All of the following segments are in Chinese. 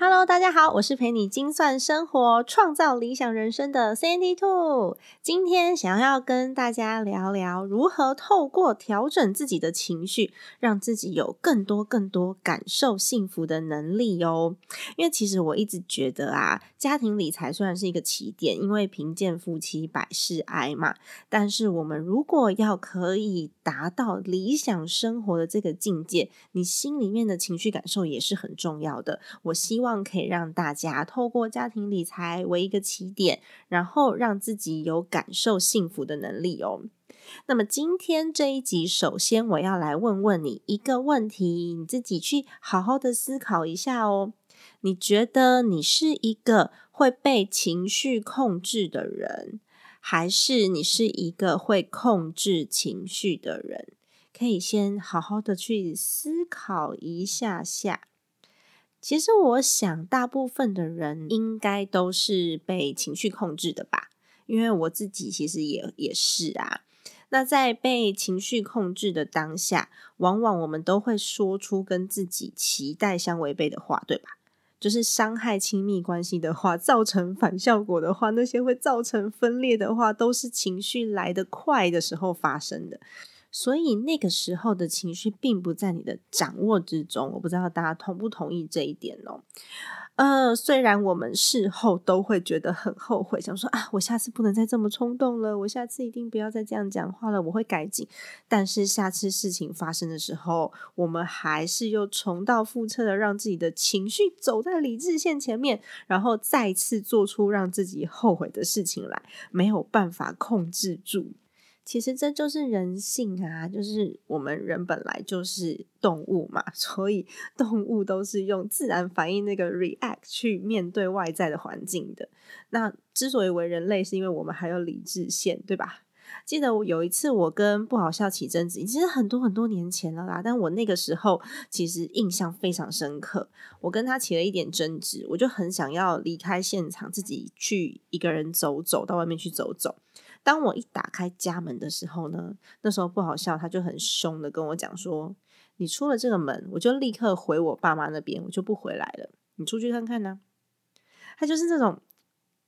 Hello，大家好，我是陪你精算生活、创造理想人生的 Sandy Two。今天想要跟大家聊聊如何透过调整自己的情绪，让自己有更多、更多感受幸福的能力哦。因为其实我一直觉得啊，家庭理财虽然是一个起点，因为贫贱夫妻百事哀嘛，但是我们如果要可以达到理想生活的这个境界，你心里面的情绪感受也是很重要的。我希望。可以让大家透过家庭理财为一个起点，然后让自己有感受幸福的能力哦。那么今天这一集，首先我要来问问你一个问题，你自己去好好的思考一下哦。你觉得你是一个会被情绪控制的人，还是你是一个会控制情绪的人？可以先好好的去思考一下下。其实我想，大部分的人应该都是被情绪控制的吧，因为我自己其实也也是啊。那在被情绪控制的当下，往往我们都会说出跟自己期待相违背的话，对吧？就是伤害亲密关系的话，造成反效果的话，那些会造成分裂的话，都是情绪来得快的时候发生的。所以那个时候的情绪并不在你的掌握之中，我不知道大家同不同意这一点哦。呃，虽然我们事后都会觉得很后悔，想说啊，我下次不能再这么冲动了，我下次一定不要再这样讲话了，我会改进。但是下次事情发生的时候，我们还是又重蹈覆辙的，让自己的情绪走在理智线前面，然后再次做出让自己后悔的事情来，没有办法控制住。其实这就是人性啊，就是我们人本来就是动物嘛，所以动物都是用自然反应那个 react 去面对外在的环境的。那之所以为人类，是因为我们还有理智线，对吧？记得我有一次我跟不好笑起争执，其实很多很多年前了啦，但我那个时候其实印象非常深刻。我跟他起了一点争执，我就很想要离开现场，自己去一个人走走，到外面去走走。当我一打开家门的时候呢，那时候不好笑，他就很凶的跟我讲说：“你出了这个门，我就立刻回我爸妈那边，我就不回来了。你出去看看呢。”他就是这种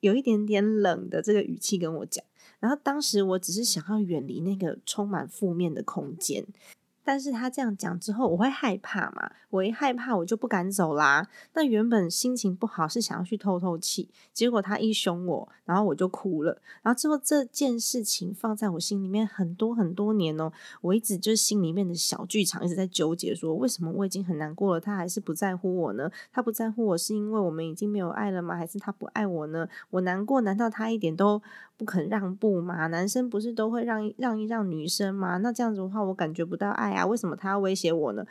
有一点点冷的这个语气跟我讲。然后当时我只是想要远离那个充满负面的空间。但是他这样讲之后，我会害怕嘛？我一害怕，我就不敢走啦。那原本心情不好，是想要去透透气，结果他一凶我，然后我就哭了。然后之后这件事情放在我心里面很多很多年哦，我一直就是心里面的小剧场一直在纠结，说为什么我已经很难过了，他还是不在乎我呢？他不在乎我是因为我们已经没有爱了吗？还是他不爱我呢？我难过，难道他一点都不肯让步吗？男生不是都会让让一让女生吗？那这样子的话，我感觉不到爱。啊，为什么他要威胁我呢？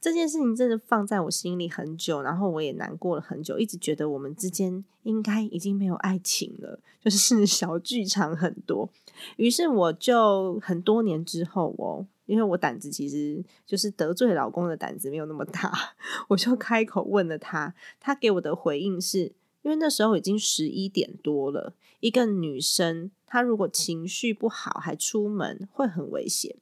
这件事情真的放在我心里很久，然后我也难过了很久，一直觉得我们之间应该已经没有爱情了，就是小剧场很多。于是我就很多年之后哦，因为我胆子其实就是得罪老公的胆子没有那么大，我就开口问了他，他给我的回应是因为那时候已经十一点多了，一个女生她如果情绪不好还出门会很危险。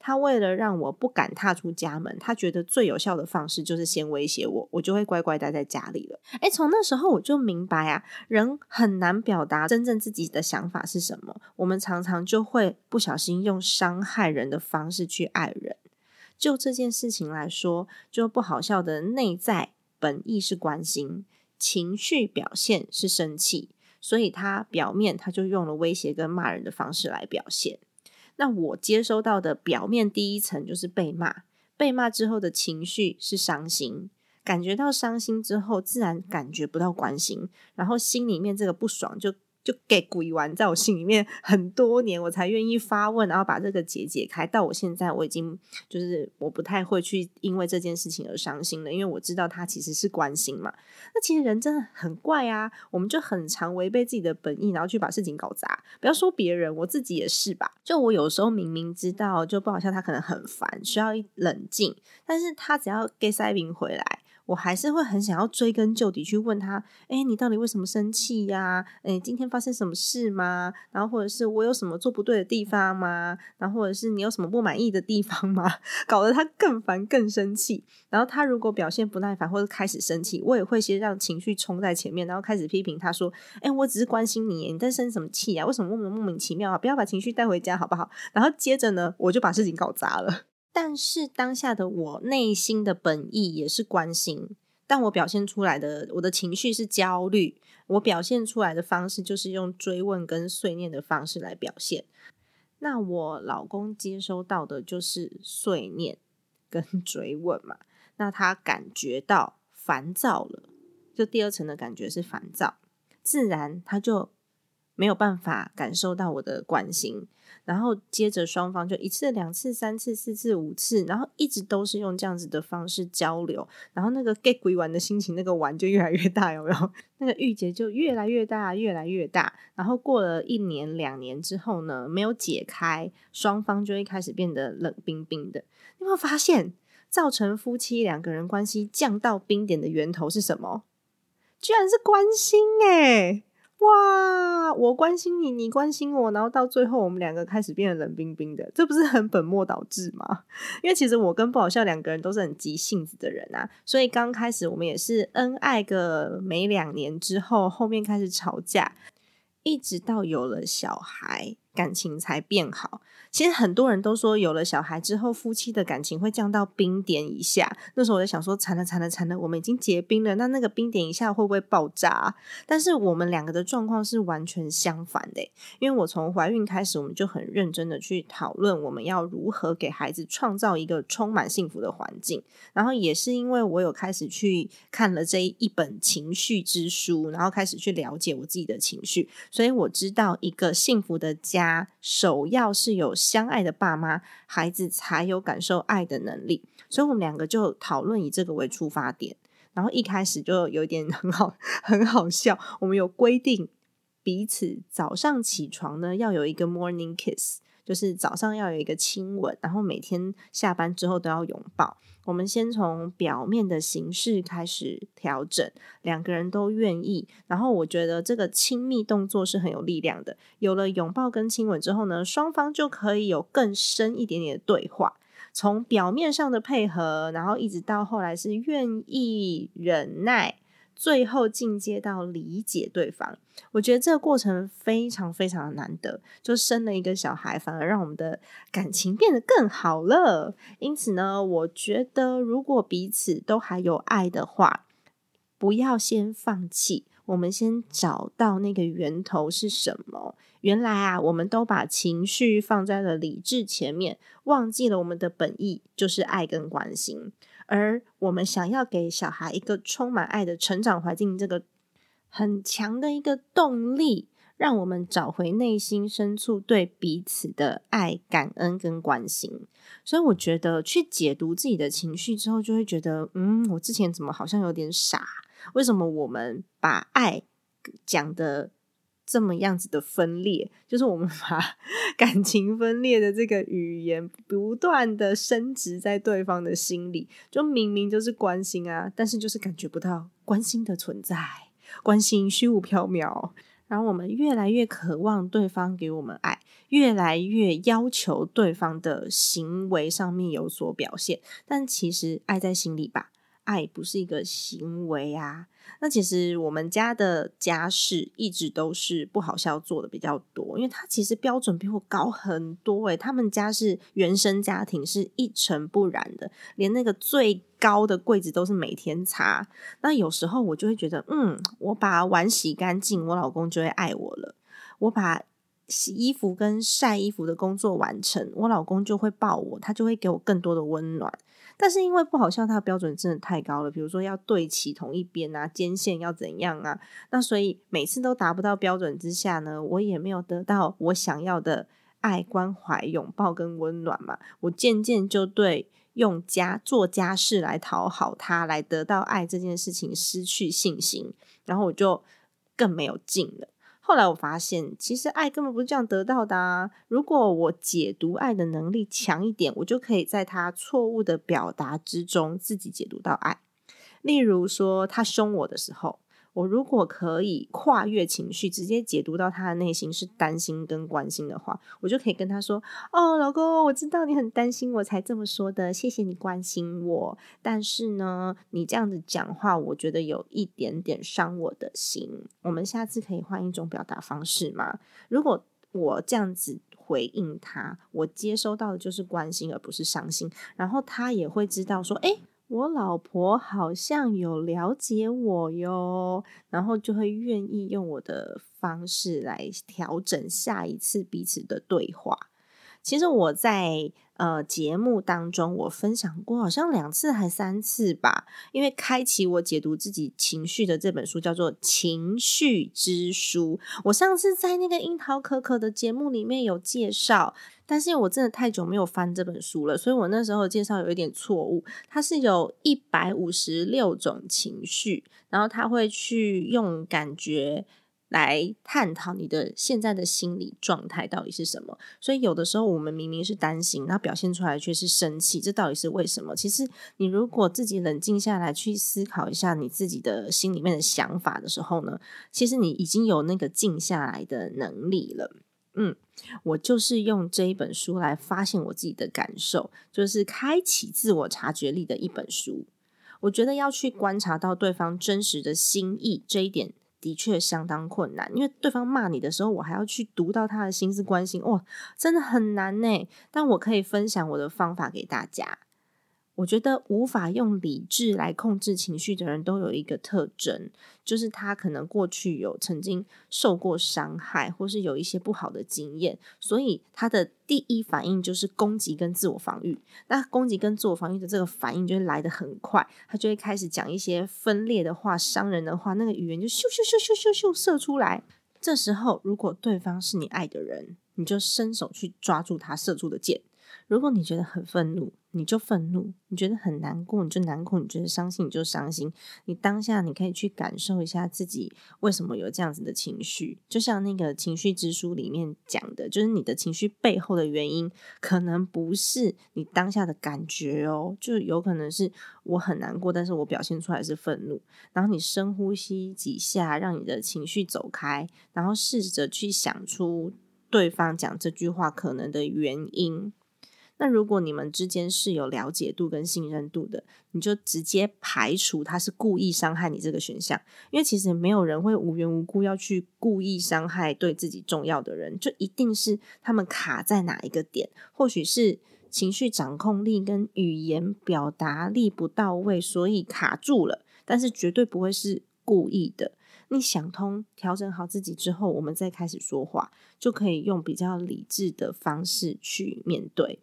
她为了让我不敢踏出家门，她觉得最有效的方式就是先威胁我，我就会乖乖待在家里了。诶，从那时候我就明白啊，人很难表达真正自己的想法是什么，我们常常就会不小心用伤害人的方式去爱人。就这件事情来说，就不好笑的内在本意是关心，情绪表现是生气，所以他表面他就用了威胁跟骂人的方式来表现。那我接收到的表面第一层就是被骂，被骂之后的情绪是伤心，感觉到伤心之后，自然感觉不到关心，然后心里面这个不爽就就给鬼玩，在我心里面很多年，我才愿意发问，然后把这个结解开。到我现在，我已经就是我不太会去因为这件事情而伤心了，因为我知道他其实是关心嘛。那其实人真的很怪啊，我们就很常违背自己的本意，然后去把事情搞砸。不要说别人，我自己也是吧。就我有时候明明知道，就不好笑，他可能很烦，需要冷静，但是他只要给塞宾回来。我还是会很想要追根究底去问他，哎，你到底为什么生气呀？哎，今天发生什么事吗？然后或者是我有什么做不对的地方吗？然后或者是你有什么不满意的地方吗？搞得他更烦更生气。然后他如果表现不耐烦或者开始生气，我也会先让情绪冲在前面，然后开始批评他说，哎，我只是关心你，你在生什么气啊？为什么莫名莫名其妙啊？不要把情绪带回家好不好？然后接着呢，我就把事情搞砸了。但是当下的我内心的本意也是关心，但我表现出来的我的情绪是焦虑，我表现出来的方式就是用追问跟碎念的方式来表现。那我老公接收到的就是碎念跟 追问嘛，那他感觉到烦躁了，就第二层的感觉是烦躁，自然他就没有办法感受到我的关心。然后接着双方就一次、两次、三次、四次、五次，然后一直都是用这样子的方式交流，然后那个 get 鬼玩的心情，那个玩就越来越大，有没有？那个郁结就越来越大，越来越大。然后过了一年、两年之后呢，没有解开，双方就会开始变得冷冰冰的。你有没有发现，造成夫妻两个人关系降到冰点的源头是什么？居然是关心哎！哇，我关心你，你关心我，然后到最后我们两个开始变得冷冰冰的，这不是很本末倒置吗？因为其实我跟不好笑两个人都是很急性子的人啊，所以刚开始我们也是恩爱个没两年之后，后面开始吵架，一直到有了小孩，感情才变好。其实很多人都说，有了小孩之后，夫妻的感情会降到冰点以下。那时候我在想说，惨了惨了惨了，我们已经结冰了，那那个冰点以下会不会爆炸？但是我们两个的状况是完全相反的，因为我从怀孕开始，我们就很认真的去讨论我们要如何给孩子创造一个充满幸福的环境。然后也是因为我有开始去看了这一本情绪之书，然后开始去了解我自己的情绪，所以我知道一个幸福的家，首要是有。相爱的爸妈，孩子才有感受爱的能力。所以，我们两个就讨论以这个为出发点。然后一开始就有点 很好，很好笑。我们有规定彼此早上起床呢，要有一个 morning kiss。就是早上要有一个亲吻，然后每天下班之后都要拥抱。我们先从表面的形式开始调整，两个人都愿意。然后我觉得这个亲密动作是很有力量的。有了拥抱跟亲吻之后呢，双方就可以有更深一点点的对话。从表面上的配合，然后一直到后来是愿意忍耐。最后进阶到理解对方，我觉得这个过程非常非常的难得。就生了一个小孩，反而让我们的感情变得更好了。因此呢，我觉得如果彼此都还有爱的话，不要先放弃。我们先找到那个源头是什么？原来啊，我们都把情绪放在了理智前面，忘记了我们的本意就是爱跟关心。而我们想要给小孩一个充满爱的成长环境，这个很强的一个动力，让我们找回内心深处对彼此的爱、感恩跟关心。所以，我觉得去解读自己的情绪之后，就会觉得，嗯，我之前怎么好像有点傻？为什么我们把爱讲的？这么样子的分裂，就是我们把 感情分裂的这个语言不断的升值在对方的心里，就明明就是关心啊，但是就是感觉不到关心的存在，关心虚无缥缈。然后我们越来越渴望对方给我们爱，越来越要求对方的行为上面有所表现，但其实爱在心里吧。爱不是一个行为啊，那其实我们家的家事一直都是不好笑做的比较多，因为他其实标准比我高很多诶，他们家是原生家庭，是一尘不染的，连那个最高的柜子都是每天擦。那有时候我就会觉得，嗯，我把碗洗干净，我老公就会爱我了；我把洗衣服跟晒衣服的工作完成，我老公就会抱我，他就会给我更多的温暖。但是因为不好笑，它的标准真的太高了，比如说要对齐同一边啊，肩线要怎样啊，那所以每次都达不到标准之下呢，我也没有得到我想要的爱、关怀、拥抱跟温暖嘛，我渐渐就对用家做家事来讨好他，来得到爱这件事情失去信心，然后我就更没有劲了。后来我发现，其实爱根本不是这样得到的啊！如果我解读爱的能力强一点，我就可以在他错误的表达之中自己解读到爱。例如说，他凶我的时候。我如果可以跨越情绪，直接解读到他的内心是担心跟关心的话，我就可以跟他说：“哦，老公，我知道你很担心，我才这么说的。谢谢你关心我，但是呢，你这样子讲话，我觉得有一点点伤我的心。我们下次可以换一种表达方式吗？如果我这样子回应他，我接收到的就是关心，而不是伤心，然后他也会知道说，哎。”我老婆好像有了解我哟，然后就会愿意用我的方式来调整下一次彼此的对话。其实我在呃节目当中，我分享过好像两次还三次吧。因为开启我解读自己情绪的这本书叫做《情绪之书》，我上次在那个樱桃可可的节目里面有介绍，但是我真的太久没有翻这本书了，所以我那时候介绍有一点错误。它是有一百五十六种情绪，然后他会去用感觉。来探讨你的现在的心理状态到底是什么？所以有的时候我们明明是担心，然后表现出来却是生气，这到底是为什么？其实你如果自己冷静下来去思考一下你自己的心里面的想法的时候呢，其实你已经有那个静下来的能力了。嗯，我就是用这一本书来发现我自己的感受，就是开启自我察觉力的一本书。我觉得要去观察到对方真实的心意这一点。的确相当困难，因为对方骂你的时候，我还要去读到他的心思关心，哇，真的很难呢。但我可以分享我的方法给大家。我觉得无法用理智来控制情绪的人都有一个特征，就是他可能过去有曾经受过伤害，或是有一些不好的经验，所以他的第一反应就是攻击跟自我防御。那攻击跟自我防御的这个反应就会来得很快，他就会开始讲一些分裂的话、伤人的话，那个语言就咻咻咻咻咻咻射出来。这时候，如果对方是你爱的人，你就伸手去抓住他射出的箭。如果你觉得很愤怒，你就愤怒；你觉得很难过，你就难过；你觉得伤心，你就伤心。你当下你可以去感受一下自己为什么有这样子的情绪，就像那个情绪之书里面讲的，就是你的情绪背后的原因，可能不是你当下的感觉哦，就有可能是我很难过，但是我表现出来是愤怒。然后你深呼吸几下，让你的情绪走开，然后试着去想出对方讲这句话可能的原因。那如果你们之间是有了解度跟信任度的，你就直接排除他是故意伤害你这个选项，因为其实没有人会无缘无故要去故意伤害对自己重要的人，就一定是他们卡在哪一个点，或许是情绪掌控力跟语言表达力不到位，所以卡住了，但是绝对不会是故意的。你想通、调整好自己之后，我们再开始说话，就可以用比较理智的方式去面对。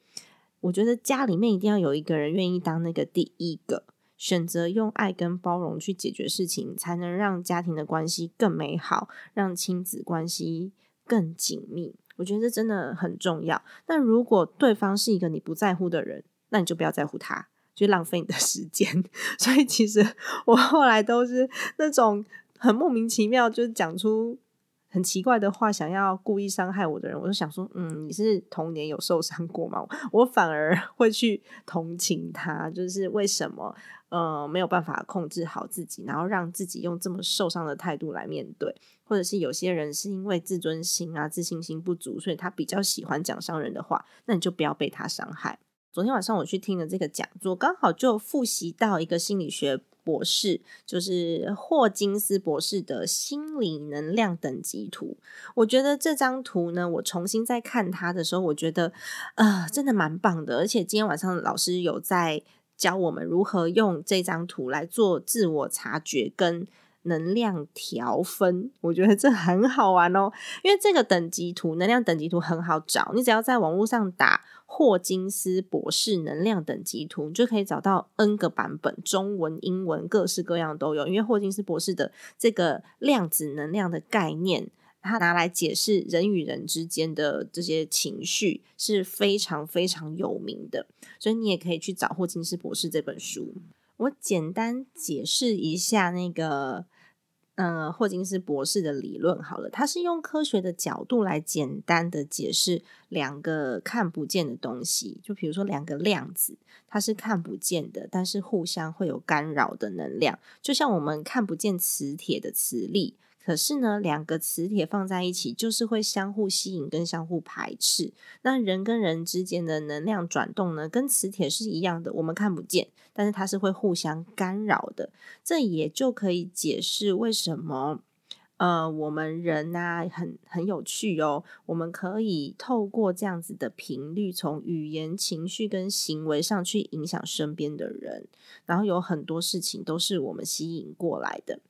我觉得家里面一定要有一个人愿意当那个第一个，选择用爱跟包容去解决事情，才能让家庭的关系更美好，让亲子关系更紧密。我觉得这真的很重要。那如果对方是一个你不在乎的人，那你就不要在乎他，就浪费你的时间。所以其实我后来都是那种很莫名其妙，就是讲出。很奇怪的话，想要故意伤害我的人，我就想说，嗯，你是童年有受伤过吗？我反而 会去同情他，就是为什么，呃，没有办法控制好自己，然后让自己用这么受伤的态度来面对，或者是有些人是因为自尊心啊、自信心不足，所以他比较喜欢讲伤人的话，那你就不要被他伤害。昨天晚上我去听了这个讲座，刚好就复习到一个心理学。博士就是霍金斯博士的心理能量等级图。我觉得这张图呢，我重新再看它的时候，我觉得呃，真的蛮棒的。而且今天晚上老师有在教我们如何用这张图来做自我察觉跟能量调分，我觉得这很好玩哦。因为这个等级图，能量等级图很好找，你只要在网络上打霍金斯博士能量等级图，你就可以找到 N 个版本，中文、英文各式各样都有。因为霍金斯博士的这个量子能量的概念。他拿来解释人与人之间的这些情绪是非常非常有名的，所以你也可以去找霍金斯博士这本书。我简单解释一下那个，嗯，霍金斯博士的理论好了，他是用科学的角度来简单的解释两个看不见的东西，就比如说两个量子，它是看不见的，但是互相会有干扰的能量，就像我们看不见磁铁的磁力。可是呢，两个磁铁放在一起，就是会相互吸引跟相互排斥。那人跟人之间的能量转动呢，跟磁铁是一样的，我们看不见，但是它是会互相干扰的。这也就可以解释为什么，呃，我们人呐，很很有趣哦。我们可以透过这样子的频率，从语言、情绪跟行为上去影响身边的人，然后有很多事情都是我们吸引过来的。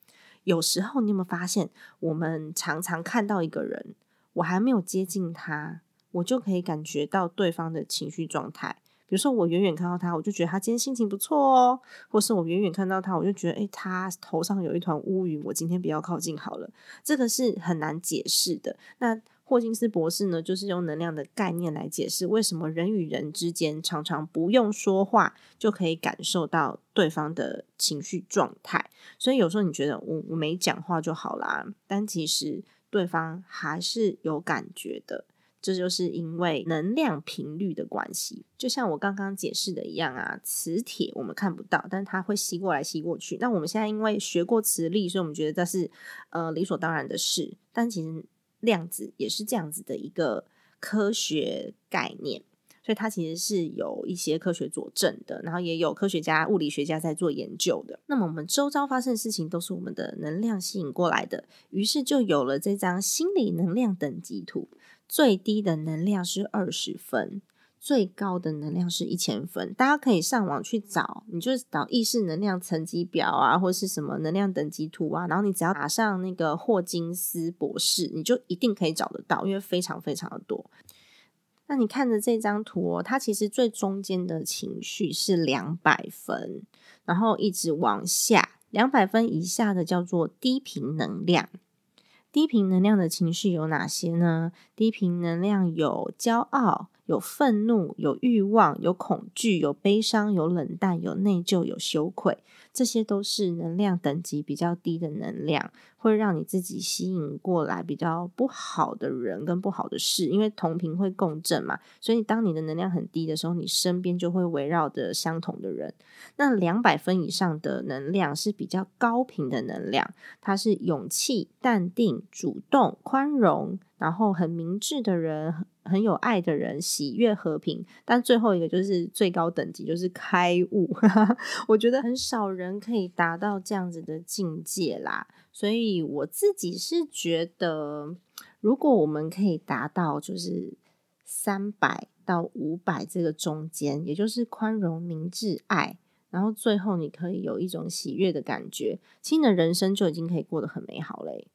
有时候，你有没有发现，我们常常看到一个人，我还没有接近他，我就可以感觉到对方的情绪状态。比如说，我远远看到他，我就觉得他今天心情不错哦；或是我远远看到他，我就觉得，诶，他头上有一团乌云，我今天不要靠近好了。这个是很难解释的。那霍金斯博士呢，就是用能量的概念来解释为什么人与人之间常常不用说话就可以感受到对方的情绪状态。所以有时候你觉得我我没讲话就好啦，但其实对方还是有感觉的。这就是因为能量频率的关系，就像我刚刚解释的一样啊，磁铁我们看不到，但它会吸过来吸过去。那我们现在因为学过磁力，所以我们觉得这是呃理所当然的事，但其实。量子也是这样子的一个科学概念，所以它其实是有一些科学佐证的，然后也有科学家、物理学家在做研究的。那么我们周遭发生的事情都是我们的能量吸引过来的，于是就有了这张心理能量等级图，最低的能量是二十分。最高的能量是一千分，大家可以上网去找，你就是找意识能量层级表啊，或是什么能量等级图啊，然后你只要打上那个霍金斯博士，你就一定可以找得到，因为非常非常的多。那你看着这张图哦，它其实最中间的情绪是两百分，然后一直往下，两百分以下的叫做低频能量。低频能量的情绪有哪些呢？低频能量有骄傲。有愤怒，有欲望，有恐惧，有悲伤，有冷淡，有内疚，有羞愧，这些都是能量等级比较低的能量，会让你自己吸引过来比较不好的人跟不好的事，因为同频会共振嘛。所以当你的能量很低的时候，你身边就会围绕着相同的人。那两百分以上的能量是比较高频的能量，它是勇气、淡定、主动、宽容。然后很明智的人，很有爱的人，喜悦和平。但最后一个就是最高等级，就是开悟。我觉得很少人可以达到这样子的境界啦。所以我自己是觉得，如果我们可以达到就是三百到五百这个中间，也就是宽容、明智、爱，然后最后你可以有一种喜悦的感觉，其实你的人生就已经可以过得很美好嘞。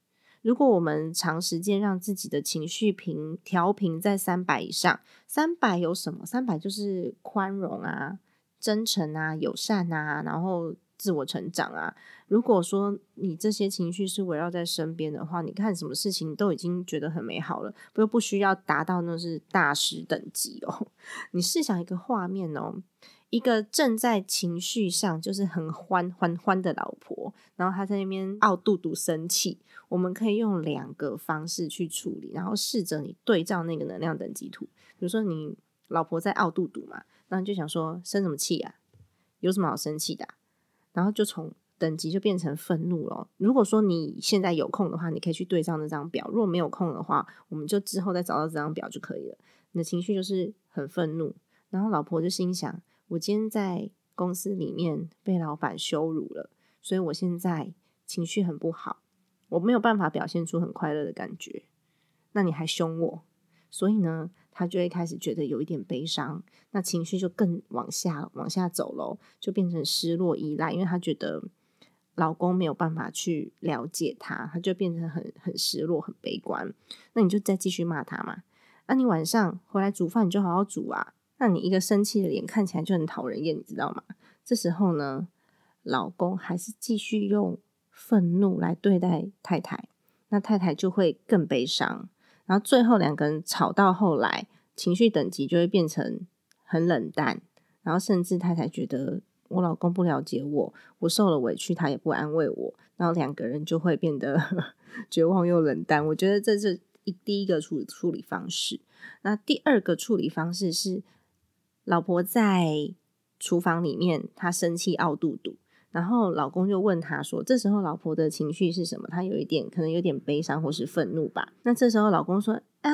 如果我们长时间让自己的情绪平调平在三百以上，三百有什么？三百就是宽容啊、真诚啊、友善啊，然后自我成长啊。如果说你这些情绪是围绕在身边的话，你看什么事情都已经觉得很美好了，不不需要达到那是大师等级哦。你试想一个画面哦。一个正在情绪上就是很欢欢欢的老婆，然后她在那边傲肚肚生气，我们可以用两个方式去处理，然后试着你对照那个能量等级图，比如说你老婆在傲肚肚嘛，然后就想说生什么气啊，有什么好生气的，然后就从等级就变成愤怒了。如果说你现在有空的话，你可以去对照那张表；如果没有空的话，我们就之后再找到这张表就可以了。你的情绪就是很愤怒，然后老婆就心想。我今天在公司里面被老板羞辱了，所以我现在情绪很不好，我没有办法表现出很快乐的感觉。那你还凶我，所以呢，他就会开始觉得有一点悲伤，那情绪就更往下往下走喽，就变成失落依赖，因为他觉得老公没有办法去了解他，他就变成很很失落、很悲观。那你就再继续骂他嘛。那你晚上回来煮饭，你就好好煮啊。那你一个生气的脸看起来就很讨人厌，你知道吗？这时候呢，老公还是继续用愤怒来对待太太，那太太就会更悲伤。然后最后两个人吵到后来，情绪等级就会变成很冷淡，然后甚至太太觉得我老公不了解我，我受了委屈他也不安慰我，然后两个人就会变得 绝望又冷淡。我觉得这是一第一个处处理方式。那第二个处理方式是，老婆在厨房里面，她生气傲肚肚。然后老公就问她说：“这时候老婆的情绪是什么？她有一点可能有点悲伤或是愤怒吧。”那这时候老公说：“啊，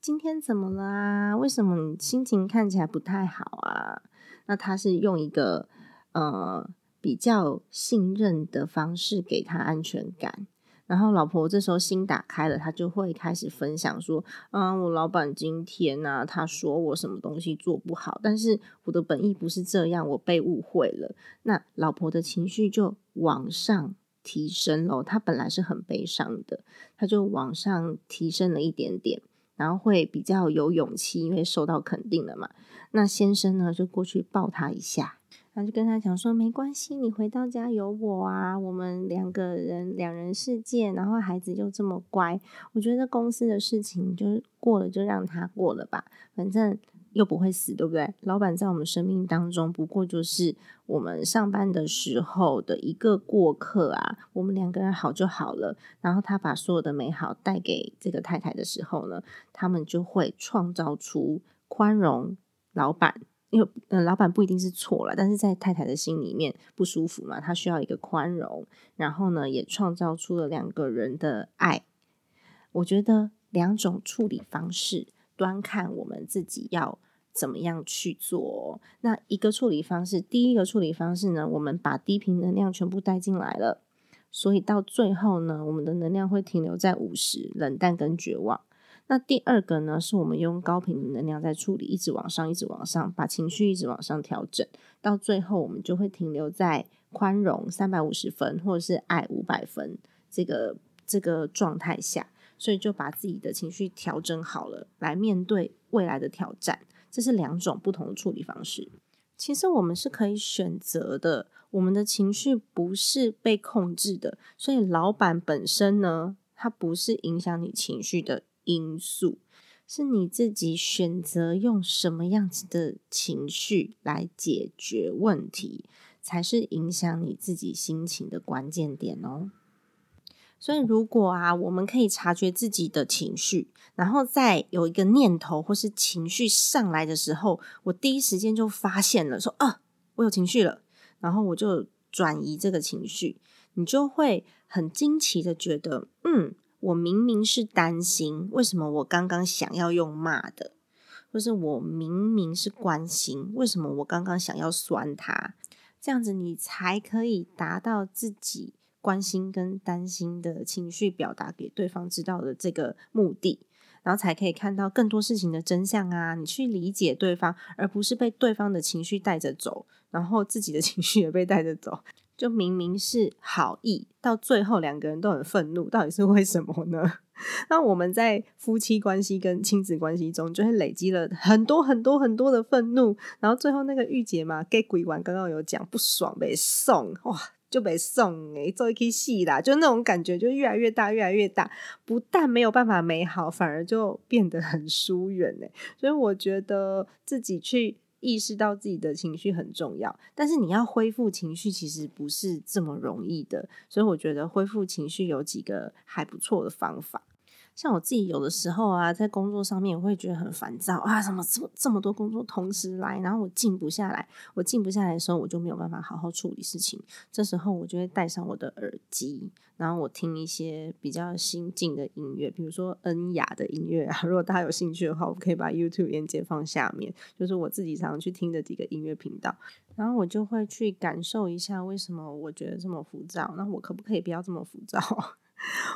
今天怎么了啊？为什么你心情看起来不太好啊？”那他是用一个呃比较信任的方式给他安全感。然后老婆这时候心打开了，她就会开始分享说：“啊，我老板今天呢，他说我什么东西做不好，但是我的本意不是这样，我被误会了。”那老婆的情绪就往上提升了，她本来是很悲伤的，她就往上提升了一点点，然后会比较有勇气，因为受到肯定了嘛。那先生呢，就过去抱她一下。然后就跟他讲说：“没关系，你回到家有我啊，我们两个人两人世界，然后孩子又这么乖，我觉得公司的事情就是过了就让他过了吧，反正又不会死，对不对？老板在我们生命当中不过就是我们上班的时候的一个过客啊，我们两个人好就好了。然后他把所有的美好带给这个太太的时候呢，他们就会创造出宽容老板。”因为呃，老板不一定是错了，但是在太太的心里面不舒服嘛，她需要一个宽容，然后呢，也创造出了两个人的爱。我觉得两种处理方式，端看我们自己要怎么样去做。那一个处理方式，第一个处理方式呢，我们把低频能量全部带进来了，所以到最后呢，我们的能量会停留在五十，冷淡跟绝望。那第二个呢，是我们用高频的能量在处理，一直往上，一直往上，把情绪一直往上调整，到最后我们就会停留在宽容三百五十分，或者是爱五百分这个这个状态下，所以就把自己的情绪调整好了，来面对未来的挑战。这是两种不同的处理方式。其实我们是可以选择的，我们的情绪不是被控制的，所以老板本身呢，它不是影响你情绪的。因素是你自己选择用什么样子的情绪来解决问题，才是影响你自己心情的关键点哦。所以，如果啊，我们可以察觉自己的情绪，然后在有一个念头或是情绪上来的时候，我第一时间就发现了，说啊，我有情绪了，然后我就转移这个情绪，你就会很惊奇的觉得，嗯。我明明是担心，为什么我刚刚想要用骂的？或是我明明是关心，为什么我刚刚想要酸他？这样子你才可以达到自己关心跟担心的情绪表达给对方知道的这个目的，然后才可以看到更多事情的真相啊！你去理解对方，而不是被对方的情绪带着走，然后自己的 情绪也被带着走。就明明是好意，到最后两个人都很愤怒，到底是为什么呢？那我们在夫妻关系跟亲子关系中，就会累积了很多很多很多的愤怒，然后最后那个御姐嘛给鬼玩，刚刚有讲不爽被送哇，就被送哎，做一批戏啦，就那种感觉就越来越大，越来越大，不但没有办法美好，反而就变得很疏远哎，所以我觉得自己去。意识到自己的情绪很重要，但是你要恢复情绪其实不是这么容易的，所以我觉得恢复情绪有几个还不错的方法。像我自己有的时候啊，在工作上面我会觉得很烦躁啊，什么这么这么多工作同时来，然后我静不下来，我静不下来的时候，我就没有办法好好处理事情。这时候我就会戴上我的耳机，然后我听一些比较心静的音乐，比如说恩雅的音乐啊。如果大家有兴趣的话，我可以把 YouTube 链接放下面，就是我自己常常去听的几个音乐频道。然后我就会去感受一下为什么我觉得这么浮躁，那我可不可以不要这么浮躁？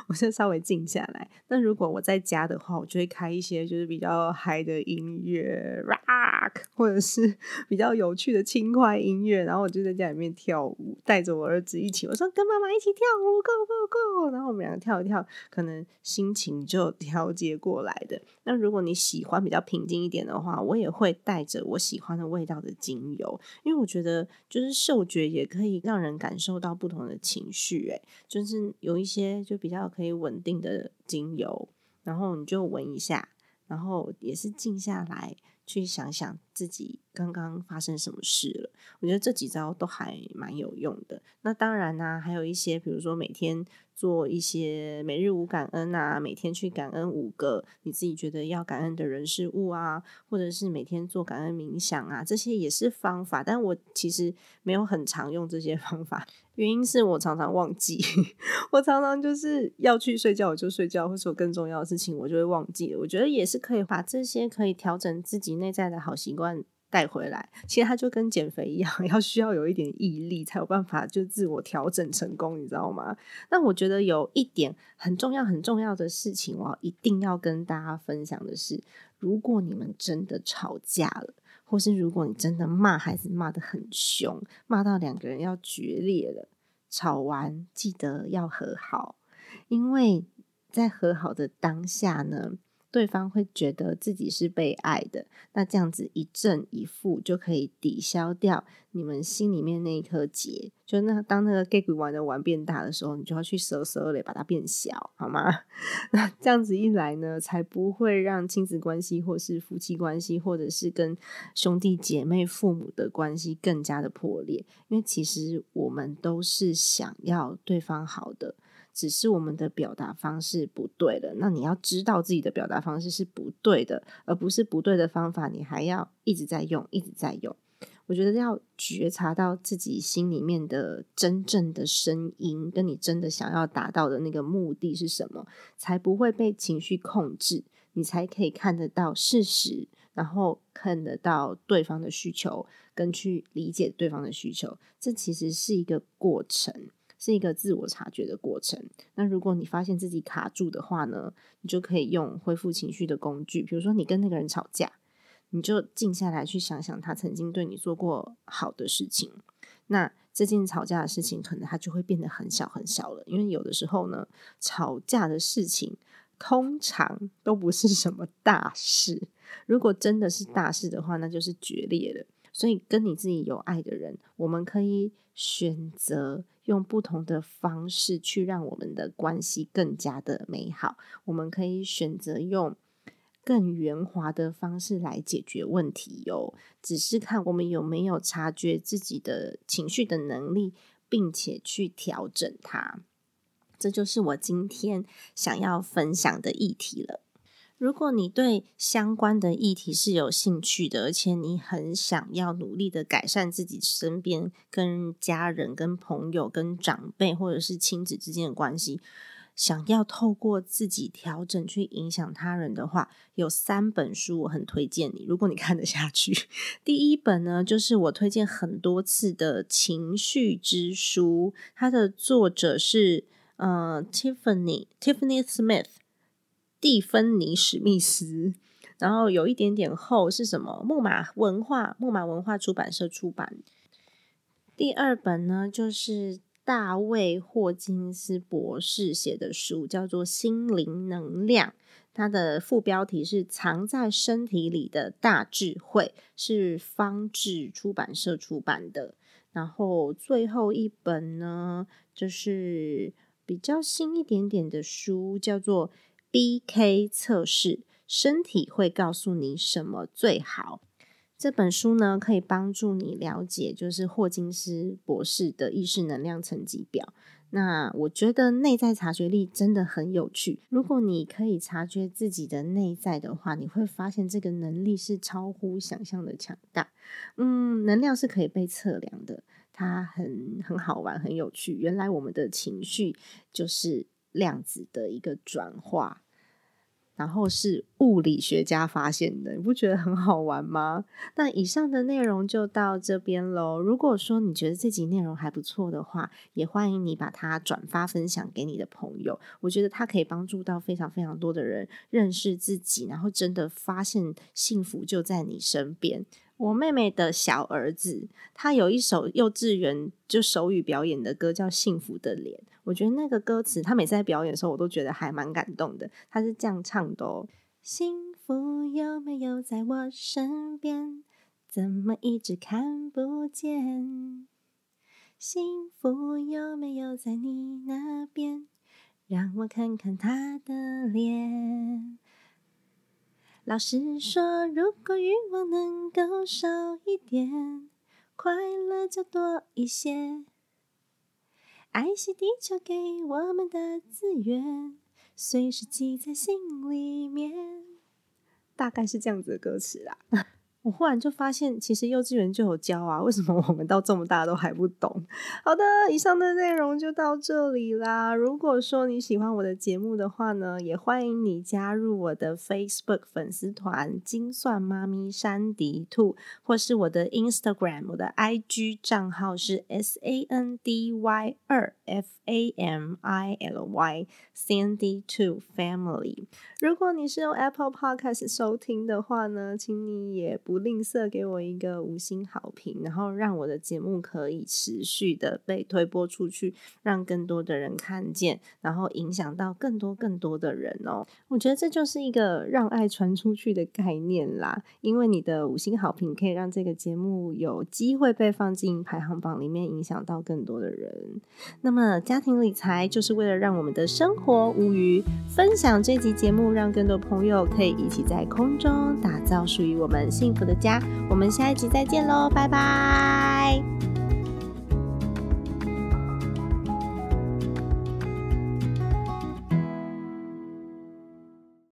我先稍微静下来。那如果我在家的话，我就会开一些就是比较嗨的音乐，rock，或者是 比较有趣的轻快音乐，然后我就在家里面跳舞，带着我儿子一起，我说跟妈妈一起跳舞，go go go，然后我们两个跳一跳，可能心情就调节过来的。那如果你喜欢比较平静一点的话，我也会带着我喜欢的味道的精油，因为我觉得就是嗅觉也可以让人感受到不同的情绪，诶，就是有一些就比较可以稳定的精油。然后你就闻一下，然后也是静下来去想想自己刚刚发生什么事了。我觉得这几招都还蛮有用的。那当然呢，还有一些，比如说每天。做一些每日五感恩啊，每天去感恩五个你自己觉得要感恩的人事物啊，或者是每天做感恩冥想啊，这些也是方法。但我其实没有很常用这些方法，原因是我常常忘记，我常常就是要去睡觉我就睡觉，或者有更重要的事情我就会忘记了。我觉得也是可以把这些可以调整自己内在的好习惯。带回来，其实它就跟减肥一样，要需要有一点毅力才有办法就自我调整成功，你知道吗？那我觉得有一点很重要、很重要的事情，我一定要跟大家分享的是，如果你们真的吵架了，或是如果你真的骂孩子骂得很凶，骂到两个人要决裂了，吵完记得要和好，因为在和好的当下呢。对方会觉得自己是被爱的，那这样子一正一负就可以抵消掉你们心里面那一颗结。就那当那个 gay 玩的玩变大的时候，你就要去折折嘞，把它变小，好吗？那这样子一来呢，才不会让亲子关系，或是夫妻关系，或者是跟兄弟姐妹、父母的关系更加的破裂。因为其实我们都是想要对方好的。只是我们的表达方式不对了，那你要知道自己的表达方式是不对的，而不是不对的方法，你还要一直在用，一直在用。我觉得要觉察到自己心里面的真正的声音，跟你真的想要达到的那个目的是什么，才不会被情绪控制，你才可以看得到事实，然后看得到对方的需求，跟去理解对方的需求。这其实是一个过程。是一个自我察觉的过程。那如果你发现自己卡住的话呢，你就可以用恢复情绪的工具，比如说你跟那个人吵架，你就静下来去想想他曾经对你做过好的事情。那这件吵架的事情，可能它就会变得很小很小了。因为有的时候呢，吵架的事情通常都不是什么大事。如果真的是大事的话，那就是决裂了。所以跟你自己有爱的人，我们可以选择。用不同的方式去让我们的关系更加的美好。我们可以选择用更圆滑的方式来解决问题哟。只是看我们有没有察觉自己的情绪的能力，并且去调整它。这就是我今天想要分享的议题了。如果你对相关的议题是有兴趣的，而且你很想要努力的改善自己身边跟家人、跟朋友、跟长辈或者是亲子之间的关系，想要透过自己调整去影响他人的话，有三本书我很推荐你。如果你看得下去，第一本呢就是我推荐很多次的《情绪之书》，它的作者是呃 Tiffany Tiffany Smith。蒂芬尼史密斯，然后有一点点厚，是什么？木马文化，木马文化出版社出版。第二本呢，就是大卫霍金斯博士写的书，叫做《心灵能量》，它的副标题是“藏在身体里的大智慧”，是方志出版社出版的。然后最后一本呢，就是比较新一点点的书，叫做。B K 测试，身体会告诉你什么最好。这本书呢，可以帮助你了解，就是霍金斯博士的意识能量层级表。那我觉得内在察觉力真的很有趣。如果你可以察觉自己的内在的话，你会发现这个能力是超乎想象的强大。嗯，能量是可以被测量的，它很很好玩，很有趣。原来我们的情绪就是。量子的一个转化，然后是物理学家发现的，你不觉得很好玩吗？那以上的内容就到这边喽。如果说你觉得这集内容还不错的话，也欢迎你把它转发分享给你的朋友。我觉得它可以帮助到非常非常多的人认识自己，然后真的发现幸福就在你身边。我妹妹的小儿子，他有一首幼稚园就手语表演的歌，叫《幸福的脸》。我觉得那个歌词，他每次在表演的时候，我都觉得还蛮感动的。他是这样唱的哦：幸福有没有在我身边？怎么一直看不见？幸福有没有在你那边？让我看看他的脸。老师说，如果欲望能够少一点，快乐就多一些。爱惜地球给我们的资源，随时记在心里面。大概是这样子的歌词啦。我忽然就发现，其实幼稚园就有教啊，为什么我们到这么大都还不懂？好的，以上的内容就到这里啦。如果说你喜欢我的节目的话呢，也欢迎你加入我的 Facebook 粉丝团“精算妈咪山迪兔”，或是我的 Instagram，我的 IG 账号是 S A N D Y 二 F A M I L Y Sandy Two Family。如果你是用 Apple Podcast 收听的话呢，请你也不吝啬给我一个五星好评，然后让我的节目可以持续的被推播出去，让更多的人看见，然后影响到更多更多的人哦。我觉得这就是一个让爱传出去的概念啦，因为你的五星好评可以让这个节目有机会被放进排行榜里面，影响到更多的人。那么家庭理财就是为了让我们的生活无余，分享这集节目，让更多朋友可以一起在空中打造属于我们幸福的家。我们下一集再见喽，拜拜。